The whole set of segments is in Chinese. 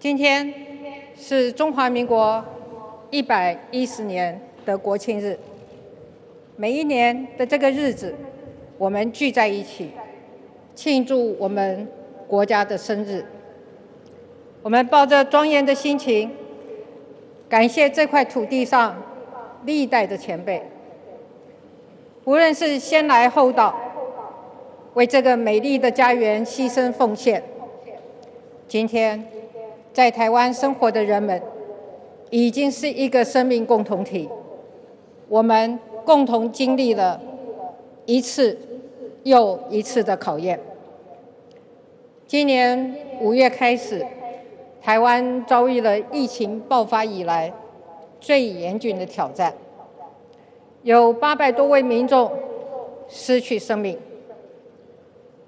今天是中华民国一百一十年的国庆日。每一年的这个日子，我们聚在一起，庆祝我们国家的生日。我们抱着庄严的心情，感谢这块土地上历代的前辈，无论是先来后到，为这个美丽的家园牺牲奉献。今天。在台湾生活的人们，已经是一个生命共同体。我们共同经历了一次又一次的考验。今年五月开始，台湾遭遇了疫情爆发以来最严峻的挑战，有八百多位民众失去生命。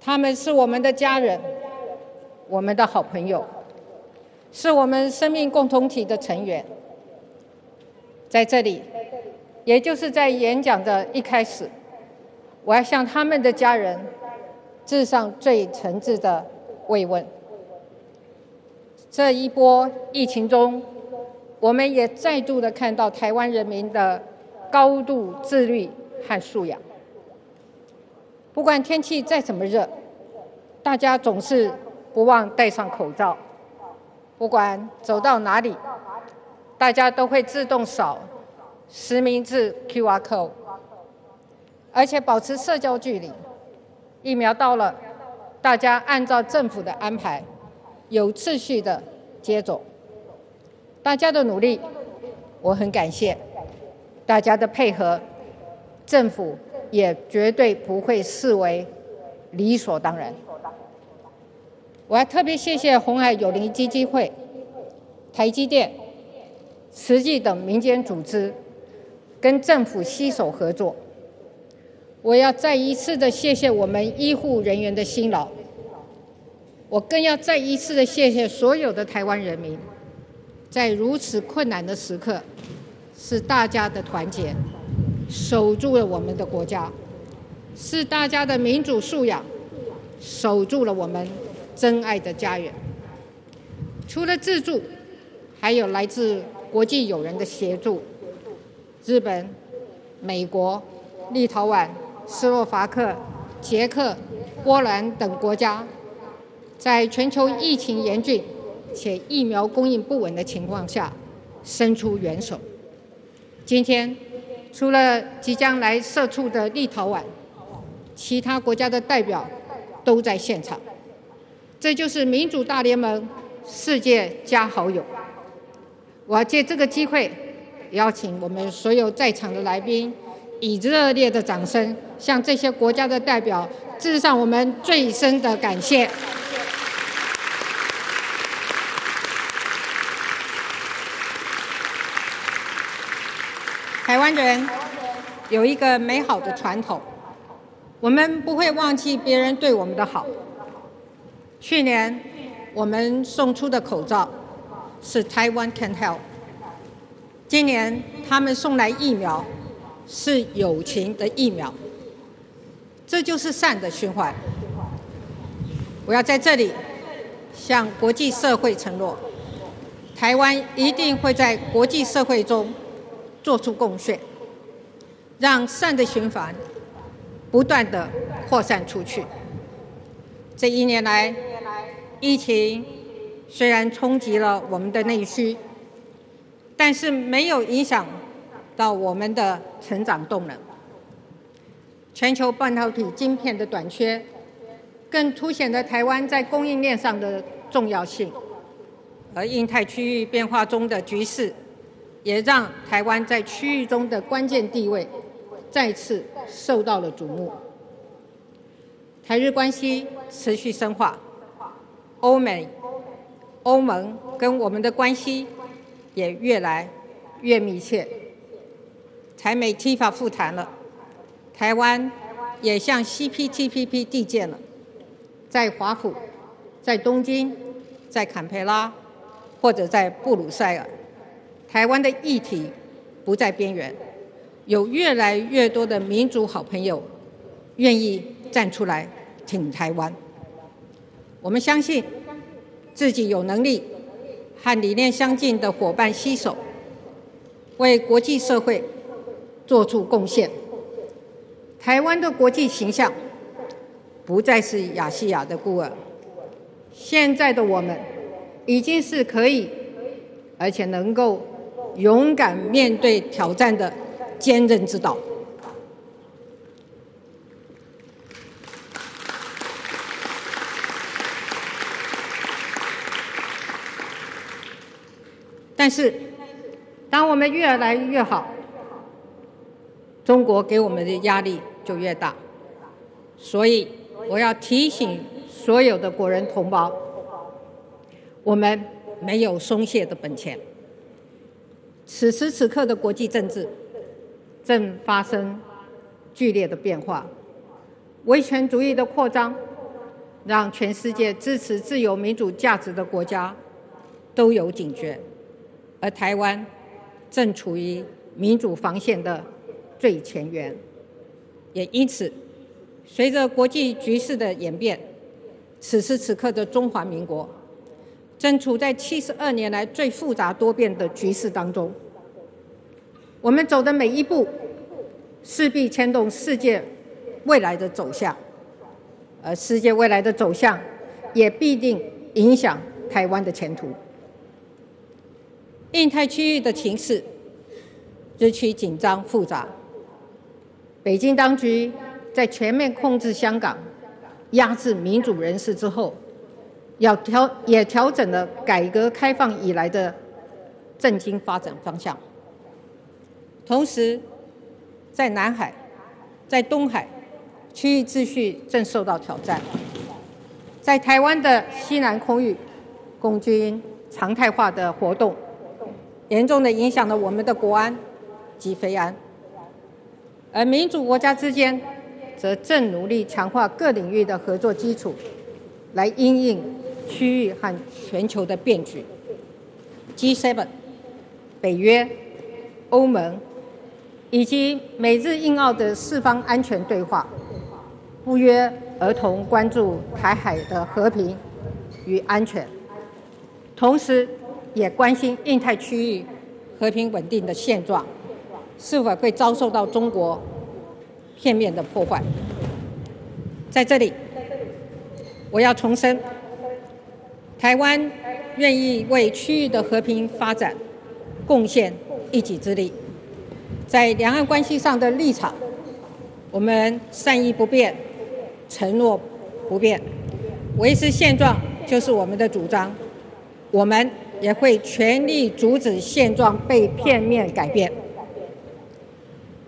他们是我们的家人，我们的好朋友。是我们生命共同体的成员，在这里，也就是在演讲的一开始，我要向他们的家人致上最诚挚的慰问。这一波疫情中，我们也再度的看到台湾人民的高度自律和素养。不管天气再怎么热，大家总是不忘戴上口罩。不管走到哪里，大家都会自动扫实名制 QR code，而且保持社交距离。疫苗到了，大家按照政府的安排，有秩序的接种。大家的努力，我很感谢大家的配合，政府也绝对不会视为理所当然。我要特别谢谢红海友邻基金会、台积电、慈济等民间组织跟政府携手合作。我要再一次的谢谢我们医护人员的辛劳。我更要再一次的谢谢所有的台湾人民，在如此困难的时刻，是大家的团结守住了我们的国家，是大家的民主素养守住了我们。真爱的家园，除了自助，还有来自国际友人的协助。日本、美国、立陶宛、斯洛伐克、捷克、波兰等国家，在全球疫情严峻且疫苗供应不稳的情况下，伸出援手。今天，除了即将来社畜的立陶宛，其他国家的代表都在现场。这就是民主大联盟世界加好友。我要借这个机会，邀请我们所有在场的来宾，以热烈的掌声，向这些国家的代表致上我们最深的感谢。台湾人有一个美好的传统，我们不会忘记别人对我们的好。去年我们送出的口罩是 Taiwan Can Help，今年他们送来疫苗是友情的疫苗，这就是善的循环。我要在这里向国际社会承诺，台湾一定会在国际社会中做出贡献，让善的循环不断的扩散出去。这一年来，疫情虽然冲击了我们的内需，但是没有影响到我们的成长动能。全球半导体晶片的短缺，更凸显了台湾在供应链上的重要性。而印太区域变化中的局势，也让台湾在区域中的关键地位再次受到了瞩目。台日关系持续深化，欧美、欧盟跟我们的关系也越来越密切。台美 T 法复谈了，台湾也向 CPTPP 递件了，在华府、在东京、在坎培拉或者在布鲁塞尔，台湾的议题不在边缘，有越来越多的民主好朋友愿意站出来。挺台湾，我们相信自己有能力和理念相近的伙伴携手，为国际社会做出贡献。台湾的国际形象不再是亚细亚的孤儿，现在的我们已经是可以，而且能够勇敢面对挑战的坚韧之岛。但是，当我们越来越好，中国给我们的压力就越大。所以，我要提醒所有的国人同胞，我们没有松懈的本钱。此时此刻的国际政治正发生剧烈的变化，威权主义的扩张让全世界支持自由民主价值的国家都有警觉。而台湾正处于民主防线的最前沿，也因此，随着国际局势的演变，此时此刻的中华民国正处在七十二年来最复杂多变的局势当中。我们走的每一步，势必牵动世界未来的走向，而世界未来的走向，也必定影响台湾的前途。印太区域的情势日趋紧张复杂，北京当局在全面控制香港、压制民主人士之后，要调也调整了改革开放以来的政经发展方向。同时，在南海、在东海区域秩序正受到挑战，在台湾的西南空域，共军常态化的活动。严重的影响了我们的国安及非安，而民主国家之间则正努力强化各领域的合作基础，来应应区域和全球的变局。G7、北约、欧盟以及美日印澳的四方安全对话，不约而同关注台海的和平与安全，同时。也关心印太区域和平稳定的现状是否会遭受到中国片面的破坏。在这里，我要重申，台湾愿意为区域的和平发展贡献一己之力。在两岸关系上的立场，我们善意不变，承诺不变，维持现状就是我们的主张。我们。也会全力阻止现状被片面改变。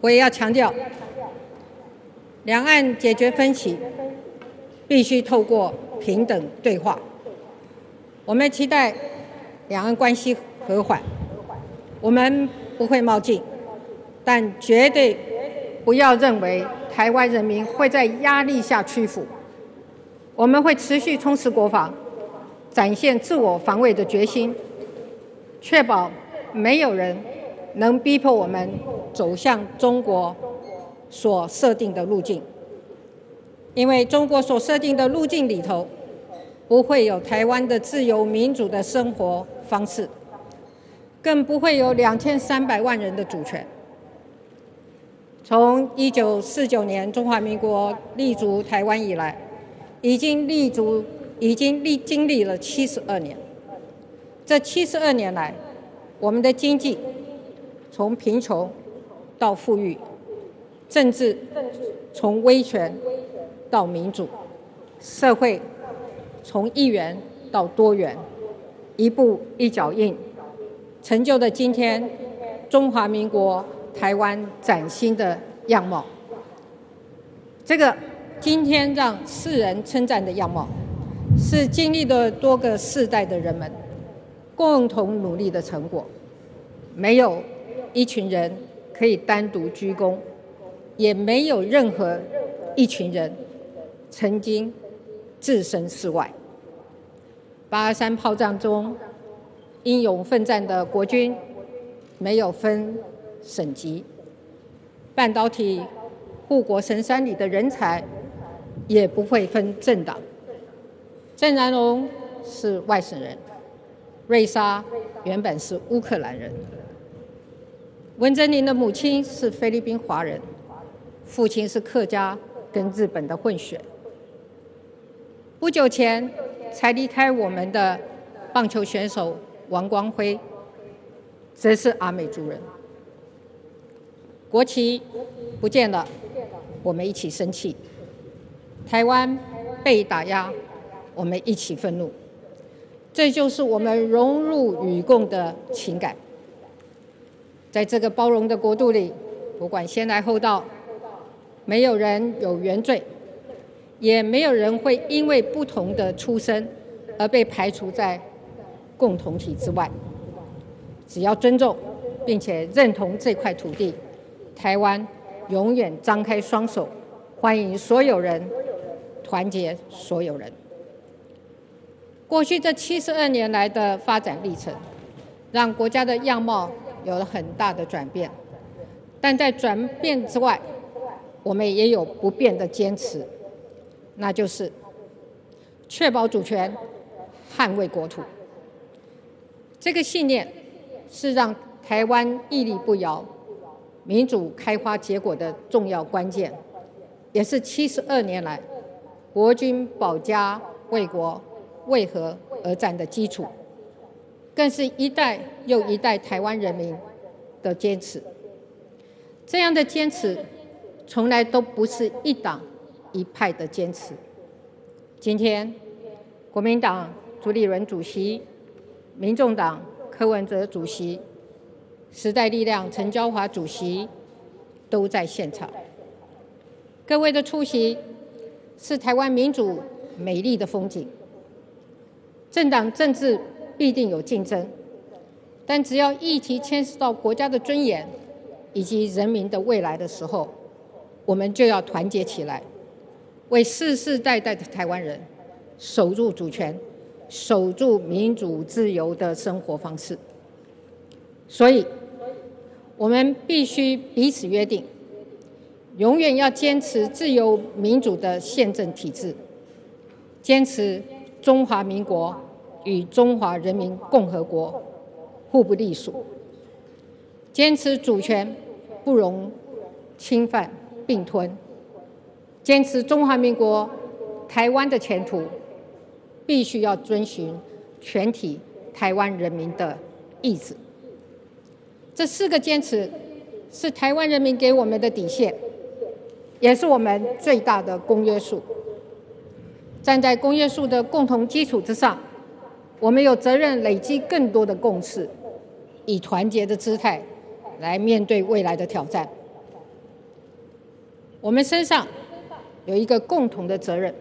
我也要强调，两岸解决分歧必须透过平等对话。我们期待两岸关系和缓，我们不会冒进，但绝对不要认为台湾人民会在压力下屈服。我们会持续充实国防。展现自我防卫的决心，确保没有人能逼迫我们走向中国所设定的路径，因为中国所设定的路径里头不会有台湾的自由民主的生活方式，更不会有两千三百万人的主权。从一九四九年中华民国立足台湾以来，已经立足。已经历经历了七十二年，这七十二年来，我们的经济从贫穷到富裕，政治从威权到民主，社会从一元到多元，一步一脚印，成就的今天中华民国台湾崭新的样貌。这个今天让世人称赞的样貌。是经历了多个世代的人们共同努力的成果，没有一群人可以单独居功，也没有任何一群人曾经置身事外。八二三炮战中英勇奋战的国军，没有分省级，半导体护国神山里的人才，也不会分政党。郑南龙是外省人，瑞莎原本是乌克兰人，文珍玲的母亲是菲律宾华人，父亲是客家跟日本的混血。不久前才离开我们的棒球选手王光辉，则是阿美族人。国旗不见了，我们一起生气；台湾被打压，我们一起愤怒。这就是我们融入与共的情感。在这个包容的国度里，不管先来后到，没有人有原罪，也没有人会因为不同的出身而被排除在共同体之外。只要尊重并且认同这块土地，台湾永远张开双手，欢迎所有人，团结所有人。过去这七十二年来的发展历程，让国家的样貌有了很大的转变。但在转变之外，我们也有不变的坚持，那就是确保主权、捍卫国土。这个信念是让台湾屹立不摇、民主开花结果的重要关键，也是七十二年来国军保家卫国。为何而战的基础，更是一代又一代台湾人民的坚持。这样的坚持，从来都不是一党一派的坚持。今天，国民党朱立伦主席、民众党柯文哲主席、时代力量陈椒华主席都在现场。各位的出席，是台湾民主美丽的风景。政党政治必定有竞争，但只要议题牵涉到国家的尊严以及人民的未来的时候，我们就要团结起来，为世世代代的台湾人守住主权，守住民主自由的生活方式。所以，我们必须彼此约定，永远要坚持自由民主的宪政体制，坚持中华民国。与中华人民共和国互不隶属，坚持主权不容侵犯并吞，坚持中华民国台湾的前途必须要遵循全体台湾人民的意志。这四个坚持是台湾人民给我们的底线，也是我们最大的公约数。站在公约数的共同基础之上。我们有责任累积更多的共识，以团结的姿态来面对未来的挑战。我们身上有一个共同的责任，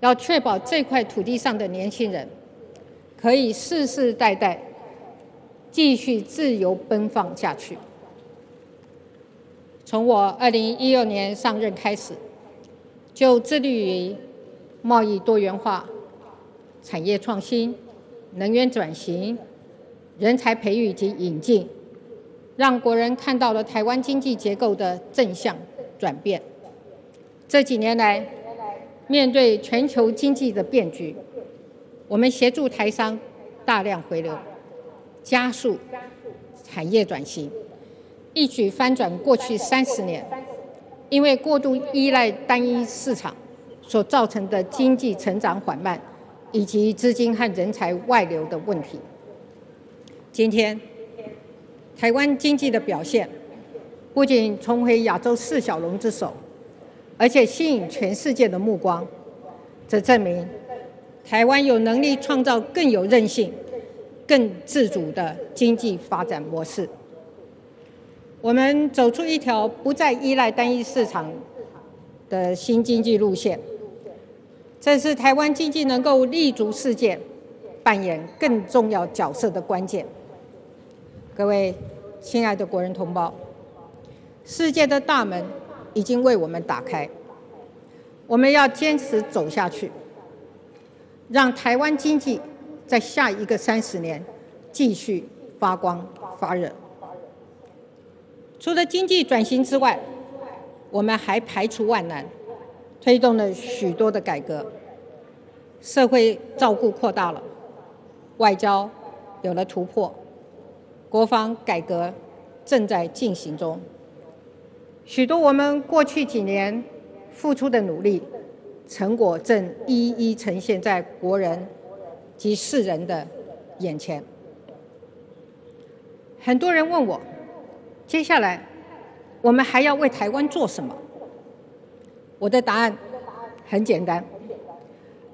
要确保这块土地上的年轻人可以世世代代继续自由奔放下去。从我二零一六年上任开始，就致力于贸易多元化。产业创新、能源转型、人才培育及引进，让国人看到了台湾经济结构的正向转变。这几年来，面对全球经济的变局，我们协助台商大量回流，加速产业转型，一举翻转过去三十年因为过度依赖单一市场所造成的经济成长缓慢。以及资金和人才外流的问题。今天，台湾经济的表现不仅重回亚洲四小龙之首，而且吸引全世界的目光。这证明台湾有能力创造更有韧性、更自主的经济发展模式。我们走出一条不再依赖单一市场的新经济路线。这是台湾经济能够立足世界、扮演更重要角色的关键。各位亲爱的国人同胞，世界的大门已经为我们打开，我们要坚持走下去，让台湾经济在下一个三十年继续发光发热。除了经济转型之外，我们还排除万难。推动了许多的改革，社会照顾扩大了，外交有了突破，国防改革正在进行中。许多我们过去几年付出的努力，成果正一一呈现在国人及世人的眼前。很多人问我，接下来我们还要为台湾做什么？我的答案很简单，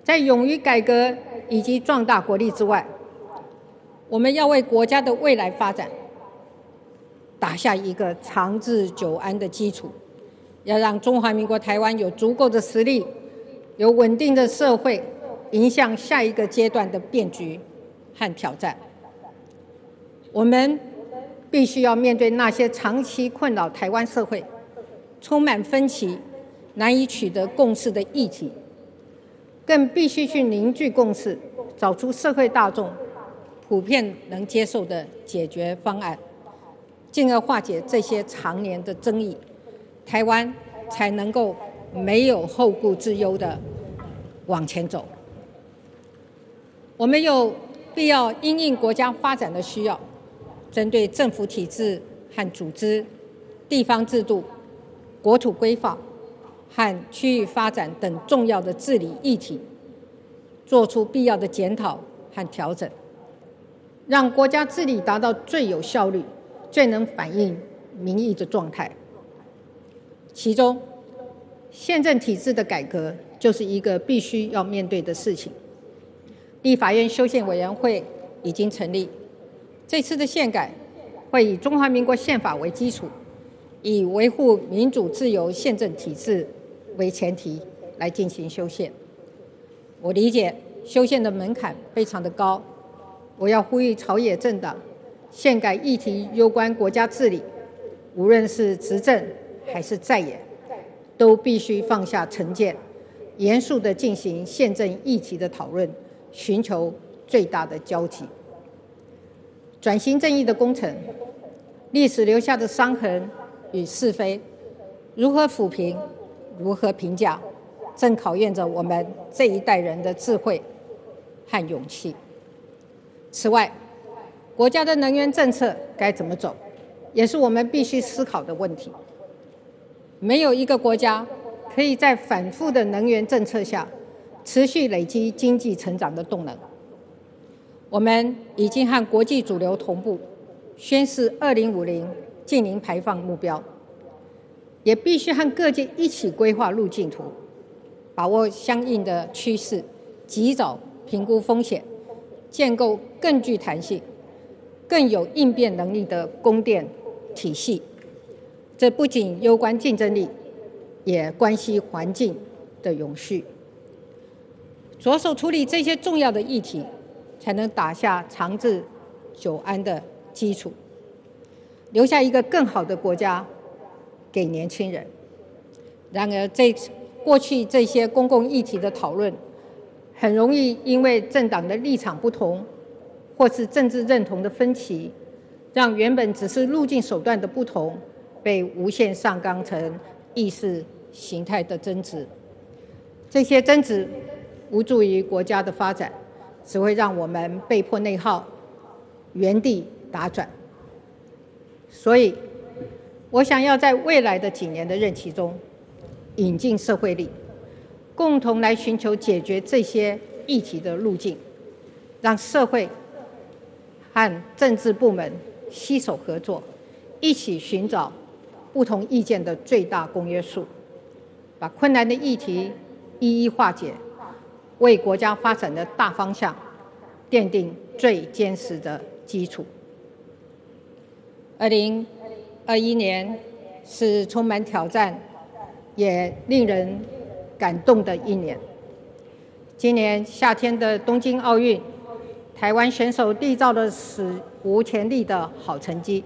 在勇于改革以及壮大国力之外，我们要为国家的未来发展。打下一个长治久安的基础，要让中华民国台湾有足够的实力，有稳定的社会，迎向下一个阶段的变局和挑战。我们必须要面对那些长期困扰台湾社会、充满分歧、难以取得共识的议题，更必须去凝聚共识，找出社会大众普遍能接受的解决方案。进而化解这些常年的争议，台湾才能够没有后顾之忧的往前走。我们有必要因应国家发展的需要，针对政府体制和组织、地方制度、国土规划和区域发展等重要的治理议题，做出必要的检讨和调整，让国家治理达到最有效率。最能反映民意的状态，其中宪政体制的改革就是一个必须要面对的事情。立法院修宪委员会已经成立，这次的宪改会以中华民国宪法为基础，以维护民主自由宪政体制为前提来进行修宪。我理解修宪的门槛非常的高，我要呼吁朝野政党。宪改议题攸关国家治理，无论是执政还是在野，都必须放下成见，严肃地进行宪政议题的讨论，寻求最大的交集。转型正义的工程，历史留下的伤痕与是非，如何抚平，如何评价，正考验着我们这一代人的智慧和勇气。此外，国家的能源政策该怎么走，也是我们必须思考的问题。没有一个国家可以在反复的能源政策下持续累积经济成长的动能。我们已经和国际主流同步宣示二零五零净零排放目标，也必须和各界一起规划路径图，把握相应的趋势，及早评估风险，建构更具弹性。更有应变能力的供电体系，这不仅攸关竞争力，也关系环境的永续。着手处理这些重要的议题，才能打下长治久安的基础，留下一个更好的国家给年轻人。然而，这过去这些公共议题的讨论，很容易因为政党的立场不同。或是政治认同的分歧，让原本只是路径手段的不同，被无限上纲成意识形态的争执。这些争执无助于国家的发展，只会让我们被迫内耗，原地打转。所以，我想要在未来的几年的任期中，引进社会力，共同来寻求解决这些议题的路径，让社会。和政治部门携手合作，一起寻找不同意见的最大公约数，把困难的议题一一化解，为国家发展的大方向奠定最坚实的基础。二零二一年是充满挑战，也令人感动的一年。今年夏天的东京奥运。台湾选手缔造了史无前例的好成绩。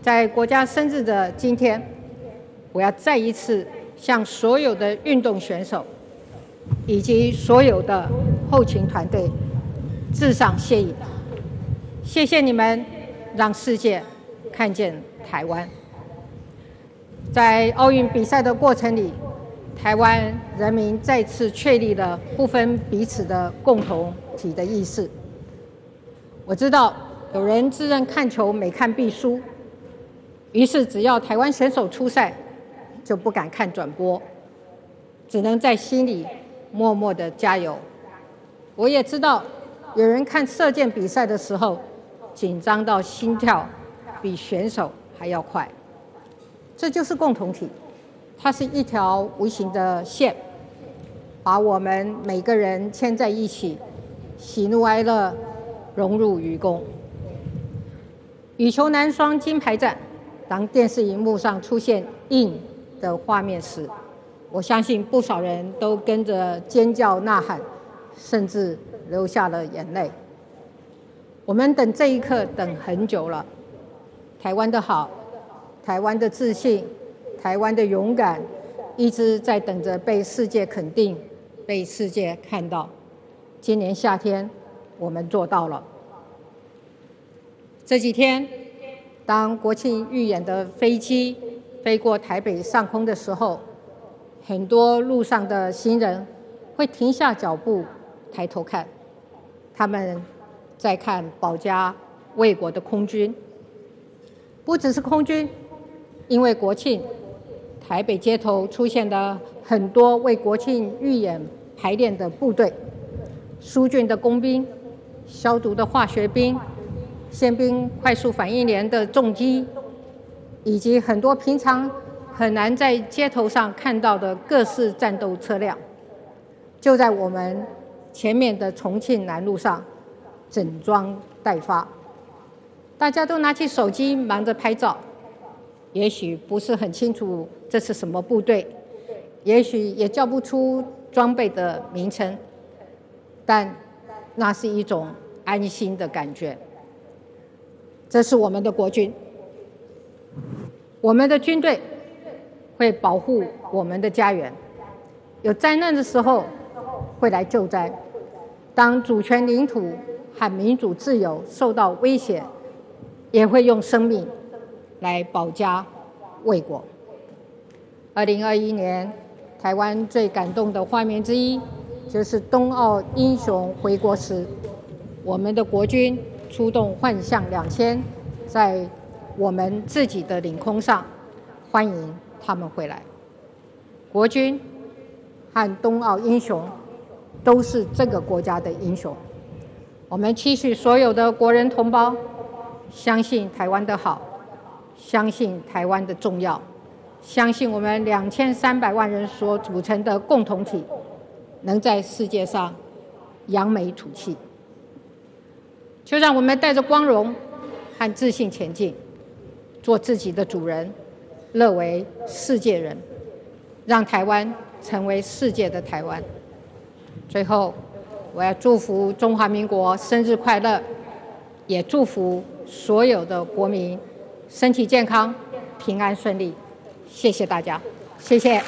在国家生日的今天，我要再一次向所有的运动选手以及所有的后勤团队致上谢意。谢谢你们，让世界看见台湾。在奥运比赛的过程里，台湾人民再次确立了不分彼此的共同体的意识，我知道有人自认看球每看必输，于是只要台湾选手出赛，就不敢看转播，只能在心里默默的加油。我也知道有人看射箭比赛的时候，紧张到心跳比选手还要快。这就是共同体，它是一条无形的线，把我们每个人牵在一起，喜怒哀乐融入愚公。羽球男双金牌战，当电视荧幕上出现“ “in” ”的画面时，我相信不少人都跟着尖叫呐喊，甚至流下了眼泪。我们等这一刻等很久了，台湾的好。台湾的自信，台湾的勇敢，一直在等着被世界肯定，被世界看到。今年夏天，我们做到了。这几天，当国庆预演的飞机飞过台北上空的时候，很多路上的行人会停下脚步，抬头看，他们在看保家卫国的空军，不只是空军。因为国庆，台北街头出现了很多为国庆预演排练的部队，疏浚的工兵、消毒的化学兵、宪兵快速反应连的重机，以及很多平常很难在街头上看到的各式战斗车辆，就在我们前面的重庆南路上整装待发，大家都拿起手机忙着拍照。也许不是很清楚这是什么部队，也许也叫不出装备的名称，但那是一种安心的感觉。这是我们的国军，我们的军队会保护我们的家园，有灾难的时候会来救灾，当主权领土和民主自由受到威胁，也会用生命。来保家卫国。二零二一年，台湾最感动的画面之一，就是冬奥英雄回国时，我们的国军出动幻象两千，在我们自己的领空上欢迎他们回来。国军和冬奥英雄都是这个国家的英雄。我们期许所有的国人同胞，相信台湾的好。相信台湾的重要，相信我们两千三百万人所组成的共同体，能在世界上扬眉吐气。就让我们带着光荣和自信前进，做自己的主人，乐为世界人，让台湾成为世界的台湾。最后，我要祝福中华民国生日快乐，也祝福所有的国民。身体健康，平安顺利，谢谢大家，谢谢。